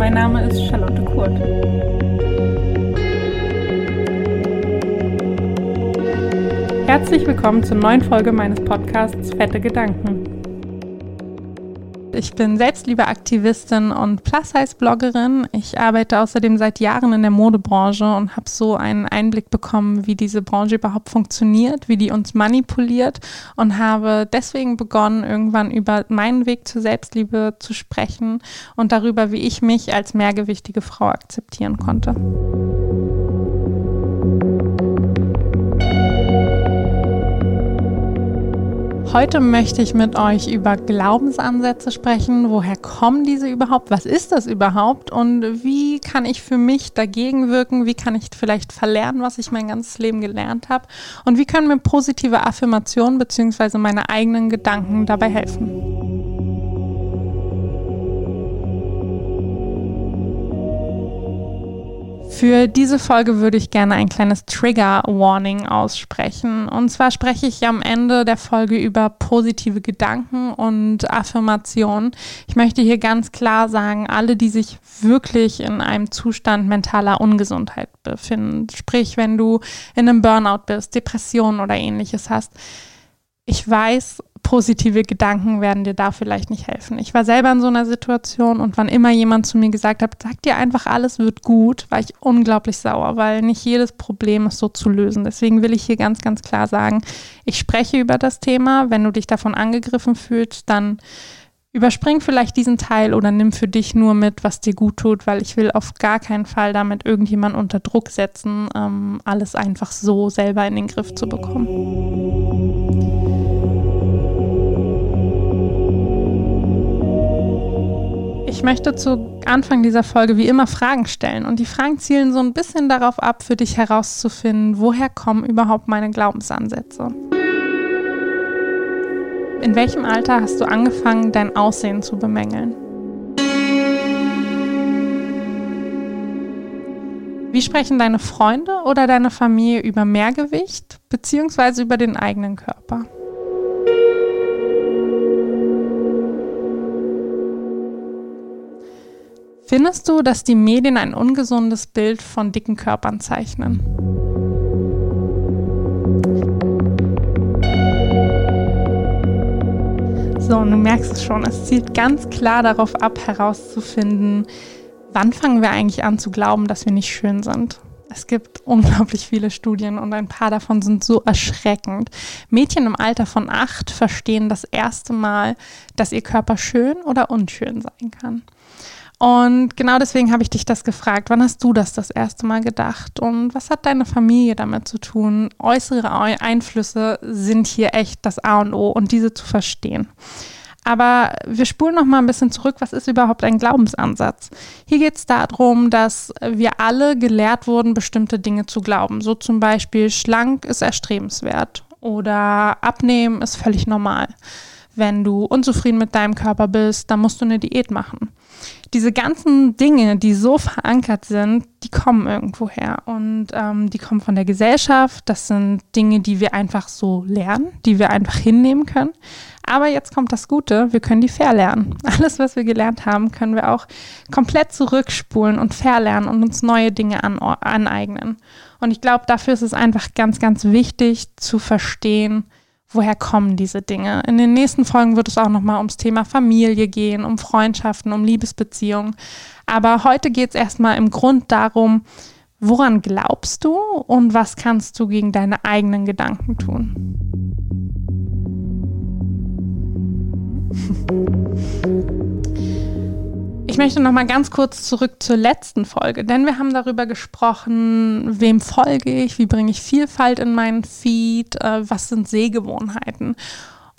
mein Name ist Charlotte Kurt. Herzlich willkommen zur neuen Folge meines Podcasts Fette Gedanken. Ich bin Selbstliebeaktivistin und Plus-Size-Bloggerin. Ich arbeite außerdem seit Jahren in der Modebranche und habe so einen Einblick bekommen, wie diese Branche überhaupt funktioniert, wie die uns manipuliert und habe deswegen begonnen, irgendwann über meinen Weg zur Selbstliebe zu sprechen und darüber, wie ich mich als mehrgewichtige Frau akzeptieren konnte. Heute möchte ich mit euch über Glaubensansätze sprechen. Woher kommen diese überhaupt? Was ist das überhaupt? Und wie kann ich für mich dagegen wirken? Wie kann ich vielleicht verlernen, was ich mein ganzes Leben gelernt habe? Und wie können mir positive Affirmationen bzw. meine eigenen Gedanken dabei helfen? Für diese Folge würde ich gerne ein kleines Trigger Warning aussprechen. Und zwar spreche ich am Ende der Folge über positive Gedanken und Affirmationen. Ich möchte hier ganz klar sagen, alle, die sich wirklich in einem Zustand mentaler Ungesundheit befinden, sprich, wenn du in einem Burnout bist, Depressionen oder ähnliches hast, ich weiß, positive Gedanken werden dir da vielleicht nicht helfen. Ich war selber in so einer Situation und wann immer jemand zu mir gesagt hat, sag dir einfach, alles wird gut, war ich unglaublich sauer, weil nicht jedes Problem ist so zu lösen. Deswegen will ich hier ganz, ganz klar sagen, ich spreche über das Thema. Wenn du dich davon angegriffen fühlst, dann überspring vielleicht diesen Teil oder nimm für dich nur mit, was dir gut tut, weil ich will auf gar keinen Fall damit irgendjemand unter Druck setzen, ähm, alles einfach so selber in den Griff zu bekommen. Ich möchte zu Anfang dieser Folge wie immer Fragen stellen und die Fragen zielen so ein bisschen darauf ab, für dich herauszufinden, woher kommen überhaupt meine Glaubensansätze. In welchem Alter hast du angefangen, dein Aussehen zu bemängeln? Wie sprechen deine Freunde oder deine Familie über Mehrgewicht bzw. über den eigenen Körper? Findest du, dass die Medien ein ungesundes Bild von dicken Körpern zeichnen? So, und du merkst es schon, es zielt ganz klar darauf ab, herauszufinden, wann fangen wir eigentlich an zu glauben, dass wir nicht schön sind. Es gibt unglaublich viele Studien und ein paar davon sind so erschreckend. Mädchen im Alter von acht verstehen das erste Mal, dass ihr Körper schön oder unschön sein kann. Und genau deswegen habe ich dich das gefragt. Wann hast du das das erste Mal gedacht? Und was hat deine Familie damit zu tun? Äußere Einflüsse sind hier echt das A und O und diese zu verstehen. Aber wir spulen noch mal ein bisschen zurück. Was ist überhaupt ein Glaubensansatz? Hier geht es darum, dass wir alle gelehrt wurden, bestimmte Dinge zu glauben. So zum Beispiel, schlank ist erstrebenswert oder abnehmen ist völlig normal. Wenn du unzufrieden mit deinem Körper bist, dann musst du eine Diät machen diese ganzen Dinge, die so verankert sind, die kommen irgendwo her und ähm, die kommen von der Gesellschaft. Das sind Dinge, die wir einfach so lernen, die wir einfach hinnehmen können. Aber jetzt kommt das Gute, wir können die verlernen. Alles, was wir gelernt haben, können wir auch komplett zurückspulen und verlernen und uns neue Dinge an, aneignen. Und ich glaube, dafür ist es einfach ganz, ganz wichtig zu verstehen, woher kommen diese Dinge. In den nächsten Folgen wird es auch nochmal ums Thema Familie gehen, um Freundschaften, um Liebesbeziehungen. Aber heute geht es erstmal im Grund darum, woran glaubst du und was kannst du gegen deine eigenen Gedanken tun. Ich möchte noch mal ganz kurz zurück zur letzten Folge, denn wir haben darüber gesprochen, wem folge ich, wie bringe ich Vielfalt in meinen Feed, äh, was sind Sehgewohnheiten.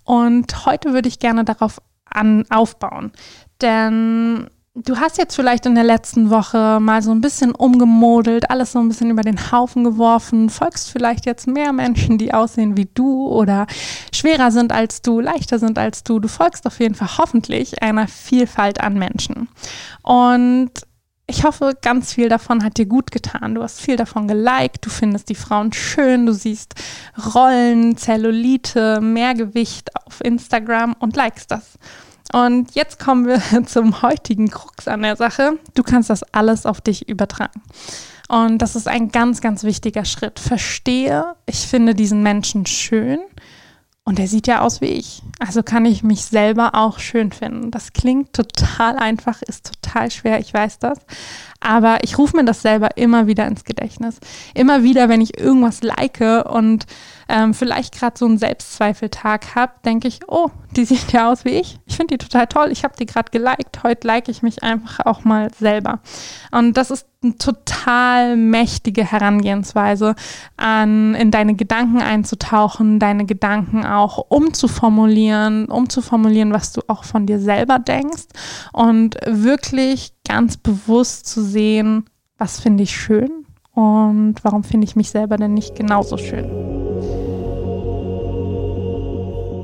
Und heute würde ich gerne darauf an, aufbauen, denn Du hast jetzt vielleicht in der letzten Woche mal so ein bisschen umgemodelt, alles so ein bisschen über den Haufen geworfen, folgst vielleicht jetzt mehr Menschen, die aussehen wie du oder schwerer sind als du, leichter sind als du. Du folgst auf jeden Fall hoffentlich einer Vielfalt an Menschen. Und ich hoffe, ganz viel davon hat dir gut getan. Du hast viel davon geliked, du findest die Frauen schön, du siehst Rollen, Zellulite, Mehrgewicht auf Instagram und likest das. Und jetzt kommen wir zum heutigen Krux an der Sache. Du kannst das alles auf dich übertragen. Und das ist ein ganz, ganz wichtiger Schritt. Verstehe, ich finde diesen Menschen schön und er sieht ja aus wie ich. Also kann ich mich selber auch schön finden. Das klingt total einfach, ist total schwer, ich weiß das. Aber ich rufe mir das selber immer wieder ins Gedächtnis. Immer wieder, wenn ich irgendwas like und ähm, vielleicht gerade so einen Selbstzweifeltag habe, denke ich, oh, die sieht ja aus wie ich. Ich finde die total toll. Ich habe die gerade geliked. Heute like ich mich einfach auch mal selber. Und das ist eine total mächtige Herangehensweise, an in deine Gedanken einzutauchen, deine Gedanken auch umzuformulieren, umzuformulieren, was du auch von dir selber denkst und wirklich ganz bewusst zu sehen, was finde ich schön und warum finde ich mich selber denn nicht genauso schön.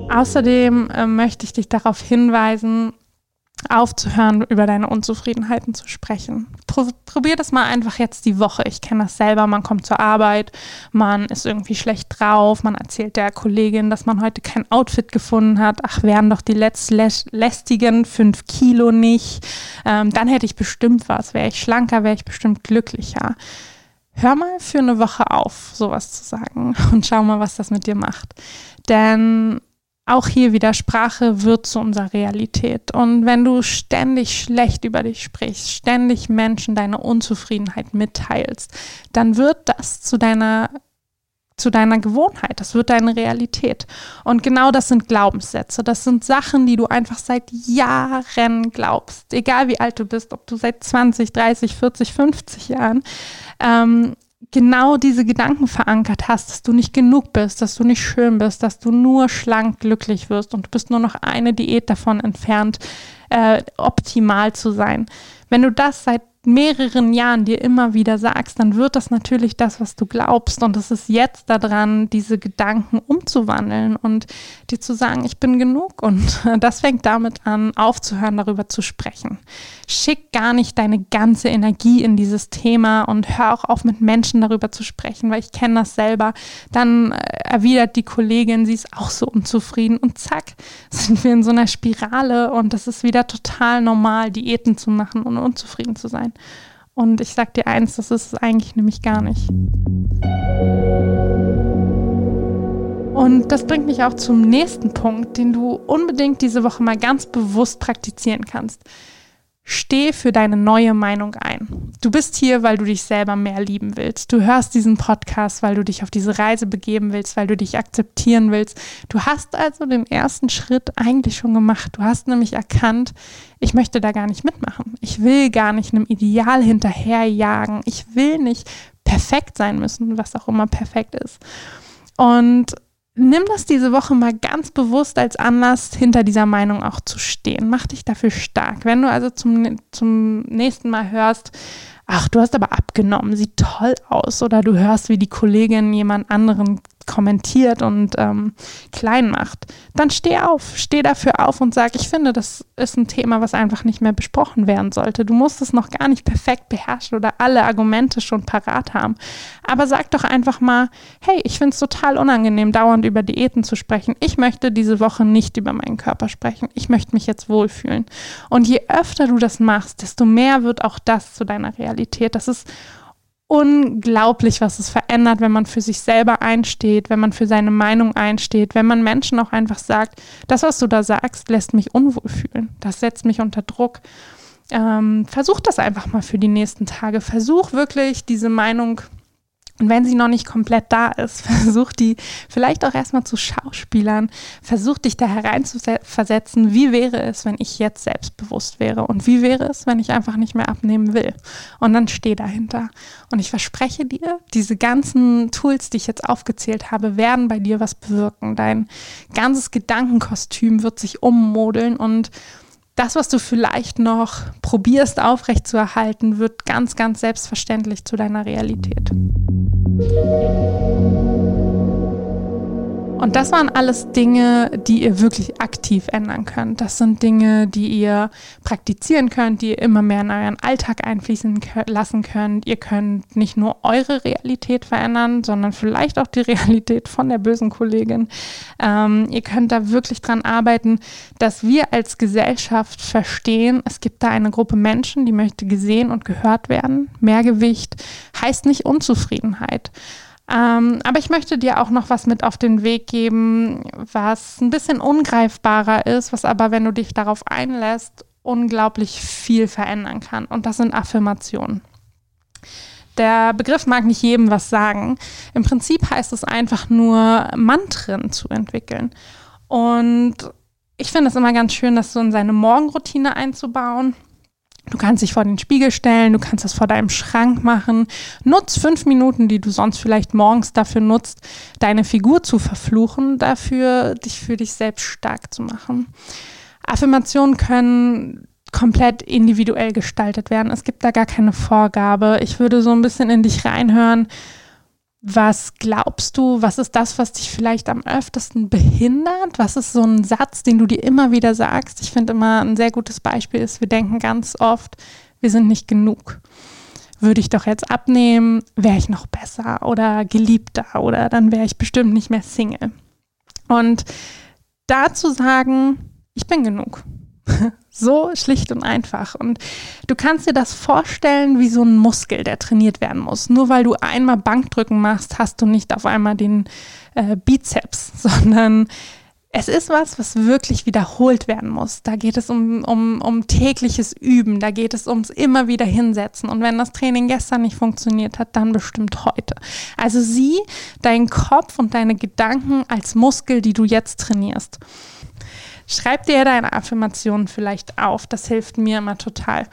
Außerdem äh, möchte ich dich darauf hinweisen, aufzuhören, über deine Unzufriedenheiten zu sprechen. Pro probier das mal einfach jetzt die Woche. Ich kenne das selber. Man kommt zur Arbeit, man ist irgendwie schlecht drauf, man erzählt der Kollegin, dass man heute kein Outfit gefunden hat. Ach, wären doch die letztlästigen fünf Kilo nicht. Ähm, dann hätte ich bestimmt was. Wäre ich schlanker, wäre ich bestimmt glücklicher. Hör mal für eine Woche auf, sowas zu sagen und schau mal, was das mit dir macht. Denn auch hier wieder Sprache wird zu unserer Realität. Und wenn du ständig schlecht über dich sprichst, ständig Menschen deine Unzufriedenheit mitteilst, dann wird das zu deiner zu deiner Gewohnheit, das wird deine Realität. Und genau das sind Glaubenssätze, das sind Sachen, die du einfach seit Jahren glaubst, egal wie alt du bist, ob du seit 20, 30, 40, 50 Jahren, ähm, genau diese Gedanken verankert hast, dass du nicht genug bist, dass du nicht schön bist, dass du nur schlank glücklich wirst und du bist nur noch eine Diät davon entfernt, äh, optimal zu sein. Wenn du das seit mehreren Jahren dir immer wieder sagst, dann wird das natürlich das, was du glaubst. Und es ist jetzt daran, diese Gedanken umzuwandeln und dir zu sagen, ich bin genug. Und das fängt damit an, aufzuhören, darüber zu sprechen. Schick gar nicht deine ganze Energie in dieses Thema und hör auch auf, mit Menschen darüber zu sprechen, weil ich kenne das selber. Dann äh, erwidert die Kollegin, sie ist auch so unzufrieden und zack, sind wir in so einer Spirale und das ist wieder total normal, Diäten zu machen und unzufrieden zu sein. Und ich sag dir eins, das ist es eigentlich nämlich gar nicht. Und das bringt mich auch zum nächsten Punkt, den du unbedingt diese Woche mal ganz bewusst praktizieren kannst. Steh für deine neue Meinung ein. Du bist hier, weil du dich selber mehr lieben willst. Du hörst diesen Podcast, weil du dich auf diese Reise begeben willst, weil du dich akzeptieren willst. Du hast also den ersten Schritt eigentlich schon gemacht. Du hast nämlich erkannt, ich möchte da gar nicht mitmachen. Ich will gar nicht einem Ideal hinterherjagen. Ich will nicht perfekt sein müssen, was auch immer perfekt ist. Und nimm das diese Woche mal ganz bewusst als Anlass, hinter dieser Meinung auch zu stehen. Mach dich dafür stark. Wenn du also zum, zum nächsten Mal hörst, ach, du hast aber abgenommen, sieht toll aus, oder du hörst, wie die Kollegin jemand anderen kommentiert und ähm, klein macht, dann steh auf, steh dafür auf und sag, ich finde, das ist ein Thema, was einfach nicht mehr besprochen werden sollte. Du musst es noch gar nicht perfekt beherrschen oder alle Argumente schon parat haben. Aber sag doch einfach mal, hey, ich finde es total unangenehm, dauernd über Diäten zu sprechen. Ich möchte diese Woche nicht über meinen Körper sprechen. Ich möchte mich jetzt wohlfühlen. Und je öfter du das machst, desto mehr wird auch das zu deiner Realität. Das ist unglaublich, was es verändert, wenn man für sich selber einsteht, wenn man für seine Meinung einsteht, wenn man Menschen auch einfach sagt, das, was du da sagst, lässt mich unwohl fühlen. Das setzt mich unter Druck. Ähm, versuch das einfach mal für die nächsten Tage. Versuch wirklich diese Meinung und wenn sie noch nicht komplett da ist, versuch die vielleicht auch erstmal zu Schauspielern, versuch dich da hereinzuversetzen, wie wäre es, wenn ich jetzt selbstbewusst wäre und wie wäre es, wenn ich einfach nicht mehr abnehmen will. Und dann steh dahinter. Und ich verspreche dir, diese ganzen Tools, die ich jetzt aufgezählt habe, werden bei dir was bewirken. Dein ganzes Gedankenkostüm wird sich ummodeln und das, was du vielleicht noch probierst aufrechtzuerhalten, wird ganz, ganz selbstverständlich zu deiner Realität. thank you Und das waren alles Dinge, die ihr wirklich aktiv ändern könnt. Das sind Dinge, die ihr praktizieren könnt, die ihr immer mehr in euren Alltag einfließen lassen könnt. Ihr könnt nicht nur eure Realität verändern, sondern vielleicht auch die Realität von der bösen Kollegin. Ähm, ihr könnt da wirklich dran arbeiten, dass wir als Gesellschaft verstehen, es gibt da eine Gruppe Menschen, die möchte gesehen und gehört werden. Mehrgewicht heißt nicht Unzufriedenheit. Ähm, aber ich möchte dir auch noch was mit auf den Weg geben, was ein bisschen ungreifbarer ist, was aber, wenn du dich darauf einlässt, unglaublich viel verändern kann. Und das sind Affirmationen. Der Begriff mag nicht jedem was sagen. Im Prinzip heißt es einfach nur, Mantren zu entwickeln. Und ich finde es immer ganz schön, das so in seine Morgenroutine einzubauen. Du kannst dich vor den Spiegel stellen, du kannst das vor deinem Schrank machen. Nutz fünf Minuten, die du sonst vielleicht morgens dafür nutzt, deine Figur zu verfluchen, dafür dich für dich selbst stark zu machen. Affirmationen können komplett individuell gestaltet werden. Es gibt da gar keine Vorgabe. Ich würde so ein bisschen in dich reinhören was glaubst du, was ist das, was dich vielleicht am öftesten behindert? Was ist so ein Satz, den du dir immer wieder sagst? Ich finde immer ein sehr gutes Beispiel ist, wir denken ganz oft, wir sind nicht genug. Würde ich doch jetzt abnehmen, wäre ich noch besser oder geliebter oder dann wäre ich bestimmt nicht mehr Single. Und dazu sagen, ich bin genug. So schlicht und einfach. Und du kannst dir das vorstellen wie so ein Muskel, der trainiert werden muss. Nur weil du einmal Bankdrücken machst, hast du nicht auf einmal den äh, Bizeps, sondern es ist was, was wirklich wiederholt werden muss. Da geht es um, um, um tägliches Üben, da geht es ums immer wieder hinsetzen. Und wenn das Training gestern nicht funktioniert hat, dann bestimmt heute. Also sieh deinen Kopf und deine Gedanken als Muskel, die du jetzt trainierst. Schreib dir deine Affirmationen vielleicht auf. Das hilft mir immer total.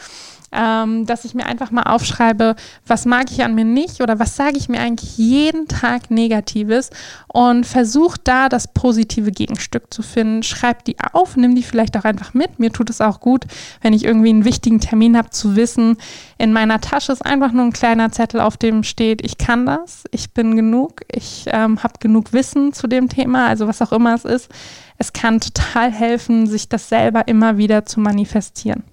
Ähm, dass ich mir einfach mal aufschreibe, was mag ich an mir nicht oder was sage ich mir eigentlich jeden Tag Negatives und versuch da das positive Gegenstück zu finden. Schreib die auf, nimm die vielleicht auch einfach mit. Mir tut es auch gut, wenn ich irgendwie einen wichtigen Termin habe, zu wissen, in meiner Tasche ist einfach nur ein kleiner Zettel, auf dem steht, ich kann das, ich bin genug, ich ähm, habe genug Wissen zu dem Thema, also was auch immer es ist es kann total helfen, sich das selber immer wieder zu manifestieren.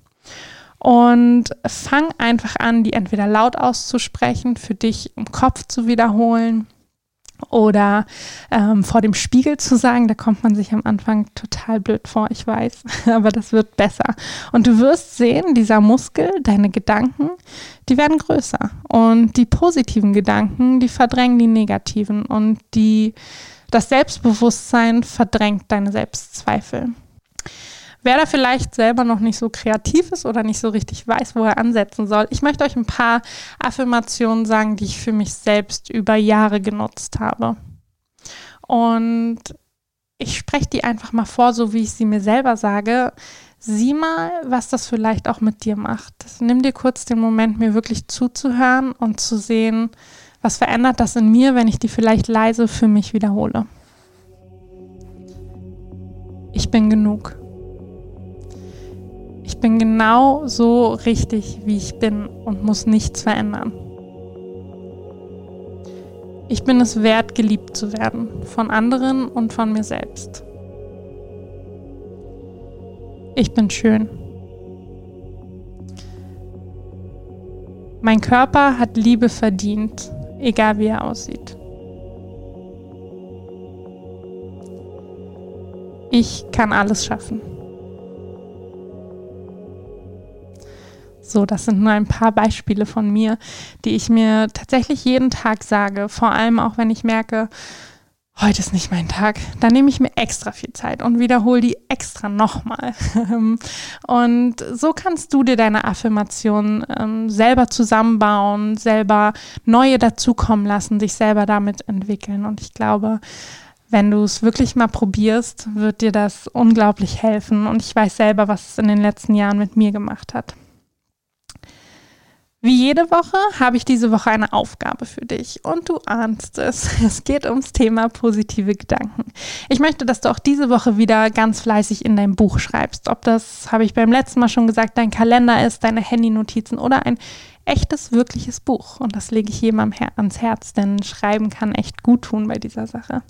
Und fang einfach an, die entweder laut auszusprechen, für dich im Kopf zu wiederholen oder ähm, vor dem Spiegel zu sagen. Da kommt man sich am Anfang total blöd vor, ich weiß, aber das wird besser. Und du wirst sehen, dieser Muskel, deine Gedanken, die werden größer. Und die positiven Gedanken, die verdrängen die negativen. Und die das Selbstbewusstsein verdrängt deine Selbstzweifel. Wer da vielleicht selber noch nicht so kreativ ist oder nicht so richtig weiß, wo er ansetzen soll, ich möchte euch ein paar Affirmationen sagen, die ich für mich selbst über Jahre genutzt habe. Und ich spreche die einfach mal vor, so wie ich sie mir selber sage. Sieh mal, was das vielleicht auch mit dir macht. Nimm dir kurz den Moment, mir wirklich zuzuhören und zu sehen, was verändert das in mir, wenn ich die vielleicht leise für mich wiederhole? Ich bin genug. Ich bin genau so richtig, wie ich bin und muss nichts verändern. Ich bin es wert, geliebt zu werden, von anderen und von mir selbst. Ich bin schön. Mein Körper hat Liebe verdient egal wie er aussieht. Ich kann alles schaffen. So, das sind nur ein paar Beispiele von mir, die ich mir tatsächlich jeden Tag sage. Vor allem auch, wenn ich merke, heute ist nicht mein Tag, dann nehme ich mir extra viel Zeit und wiederhole die extra nochmal. und so kannst du dir deine Affirmationen ähm, selber zusammenbauen, selber neue dazukommen lassen, dich selber damit entwickeln. Und ich glaube, wenn du es wirklich mal probierst, wird dir das unglaublich helfen. Und ich weiß selber, was es in den letzten Jahren mit mir gemacht hat. Wie jede Woche habe ich diese Woche eine Aufgabe für dich und du ahnst es. Es geht ums Thema positive Gedanken. Ich möchte, dass du auch diese Woche wieder ganz fleißig in dein Buch schreibst. Ob das, habe ich beim letzten Mal schon gesagt, dein Kalender ist, deine Handynotizen oder ein echtes, wirkliches Buch. Und das lege ich jedem ans Herz, denn Schreiben kann echt gut tun bei dieser Sache.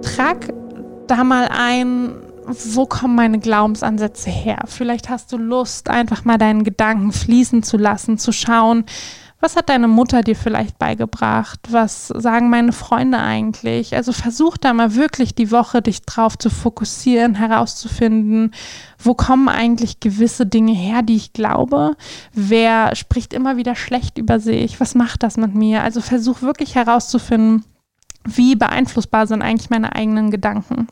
Trag da mal ein, wo kommen meine Glaubensansätze her? Vielleicht hast du Lust, einfach mal deinen Gedanken fließen zu lassen, zu schauen, was hat deine Mutter dir vielleicht beigebracht? Was sagen meine Freunde eigentlich? Also versuch da mal wirklich die Woche dich drauf zu fokussieren, herauszufinden, wo kommen eigentlich gewisse Dinge her, die ich glaube? Wer spricht immer wieder schlecht über sich? Was macht das mit mir? Also versuch wirklich herauszufinden, wie beeinflussbar sind eigentlich meine eigenen Gedanken.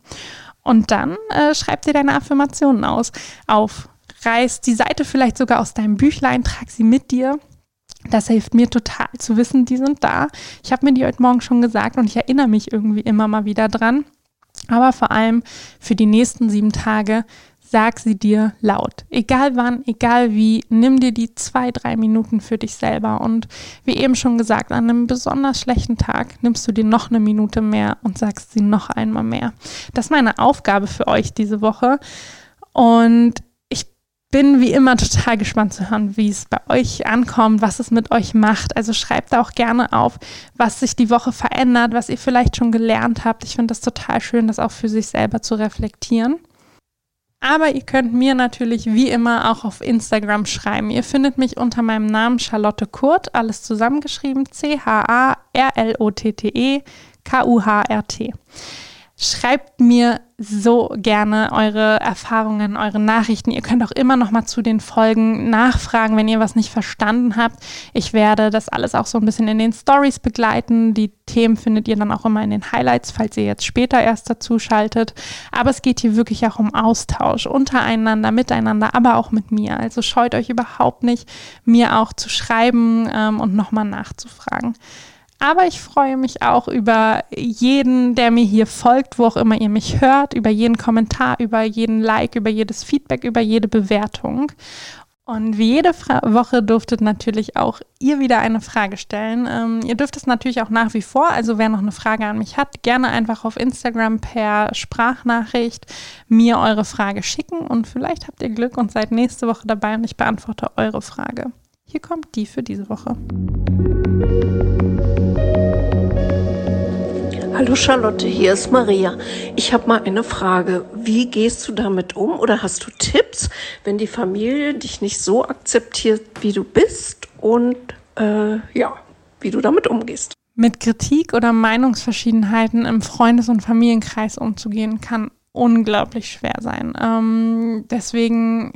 Und dann äh, schreib dir deine Affirmationen aus, auf. Reiß die Seite vielleicht sogar aus deinem Büchlein, trag sie mit dir das hilft mir total zu wissen, die sind da. Ich habe mir die heute Morgen schon gesagt und ich erinnere mich irgendwie immer mal wieder dran. Aber vor allem für die nächsten sieben Tage sag sie dir laut. Egal wann, egal wie, nimm dir die zwei, drei Minuten für dich selber. Und wie eben schon gesagt, an einem besonders schlechten Tag nimmst du dir noch eine Minute mehr und sagst sie noch einmal mehr. Das ist meine Aufgabe für euch diese Woche. Und bin wie immer total gespannt zu hören, wie es bei euch ankommt, was es mit euch macht. Also schreibt auch gerne auf, was sich die Woche verändert, was ihr vielleicht schon gelernt habt. Ich finde das total schön, das auch für sich selber zu reflektieren. Aber ihr könnt mir natürlich wie immer auch auf Instagram schreiben. Ihr findet mich unter meinem Namen Charlotte Kurt, alles zusammengeschrieben, C-H-A-R-L-O-T-T-E, K-U-H-R-T. Schreibt mir so gerne eure Erfahrungen, eure Nachrichten. Ihr könnt auch immer noch mal zu den Folgen nachfragen, wenn ihr was nicht verstanden habt. Ich werde das alles auch so ein bisschen in den Stories begleiten. Die Themen findet ihr dann auch immer in den Highlights, falls ihr jetzt später erst dazu schaltet. Aber es geht hier wirklich auch um Austausch untereinander, miteinander, aber auch mit mir. Also scheut euch überhaupt nicht, mir auch zu schreiben ähm, und nochmal nachzufragen. Aber ich freue mich auch über jeden, der mir hier folgt, wo auch immer ihr mich hört, über jeden Kommentar, über jeden Like, über jedes Feedback, über jede Bewertung. Und wie jede Fra Woche durftet natürlich auch ihr wieder eine Frage stellen. Ähm, ihr dürft es natürlich auch nach wie vor, also wer noch eine Frage an mich hat, gerne einfach auf Instagram per Sprachnachricht mir eure Frage schicken und vielleicht habt ihr Glück und seid nächste Woche dabei und ich beantworte eure Frage. Hier kommt die für diese Woche. Hallo Charlotte, hier ist Maria. Ich habe mal eine Frage. Wie gehst du damit um oder hast du Tipps, wenn die Familie dich nicht so akzeptiert, wie du bist und äh, ja, wie du damit umgehst? Mit Kritik oder Meinungsverschiedenheiten im Freundes- und Familienkreis umzugehen, kann unglaublich schwer sein. Ähm, deswegen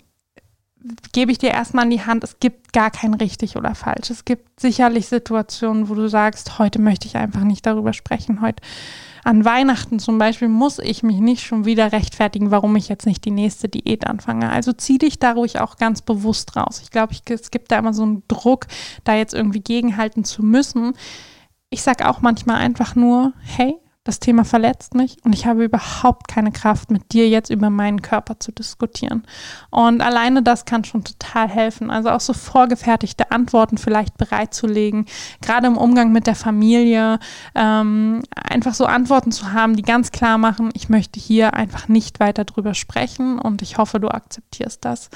gebe ich dir erstmal in die Hand, es gibt gar kein richtig oder falsch. Es gibt sicherlich Situationen, wo du sagst, heute möchte ich einfach nicht darüber sprechen. Heute an Weihnachten zum Beispiel muss ich mich nicht schon wieder rechtfertigen, warum ich jetzt nicht die nächste Diät anfange. Also zieh dich da ruhig auch ganz bewusst raus. Ich glaube, es gibt da immer so einen Druck, da jetzt irgendwie gegenhalten zu müssen. Ich sage auch manchmal einfach nur, hey, das Thema verletzt mich und ich habe überhaupt keine Kraft, mit dir jetzt über meinen Körper zu diskutieren. Und alleine das kann schon total helfen. Also auch so vorgefertigte Antworten vielleicht bereitzulegen, gerade im Umgang mit der Familie, ähm, einfach so Antworten zu haben, die ganz klar machen, ich möchte hier einfach nicht weiter drüber sprechen und ich hoffe, du akzeptierst das.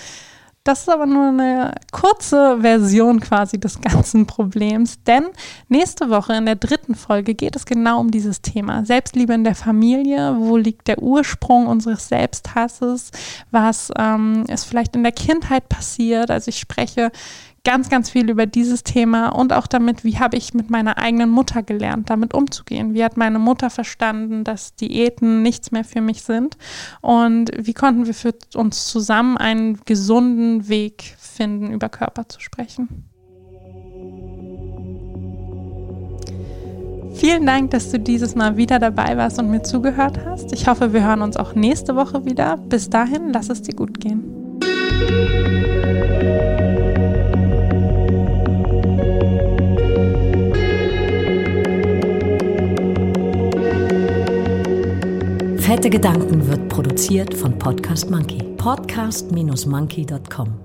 Das ist aber nur eine kurze Version quasi des ganzen Problems, denn nächste Woche in der dritten Folge geht es genau um dieses Thema. Selbstliebe in der Familie, wo liegt der Ursprung unseres Selbsthasses, was ähm, ist vielleicht in der Kindheit passiert. Also ich spreche ganz, ganz viel über dieses Thema und auch damit, wie habe ich mit meiner eigenen Mutter gelernt, damit umzugehen. Wie hat meine Mutter verstanden, dass Diäten nichts mehr für mich sind und wie konnten wir für uns zusammen einen gesunden Weg finden, über Körper zu sprechen. Vielen Dank, dass du dieses Mal wieder dabei warst und mir zugehört hast. Ich hoffe, wir hören uns auch nächste Woche wieder. Bis dahin, lass es dir gut gehen. Fette Gedanken wird produziert von Podcast Monkey. Podcast-monkey.com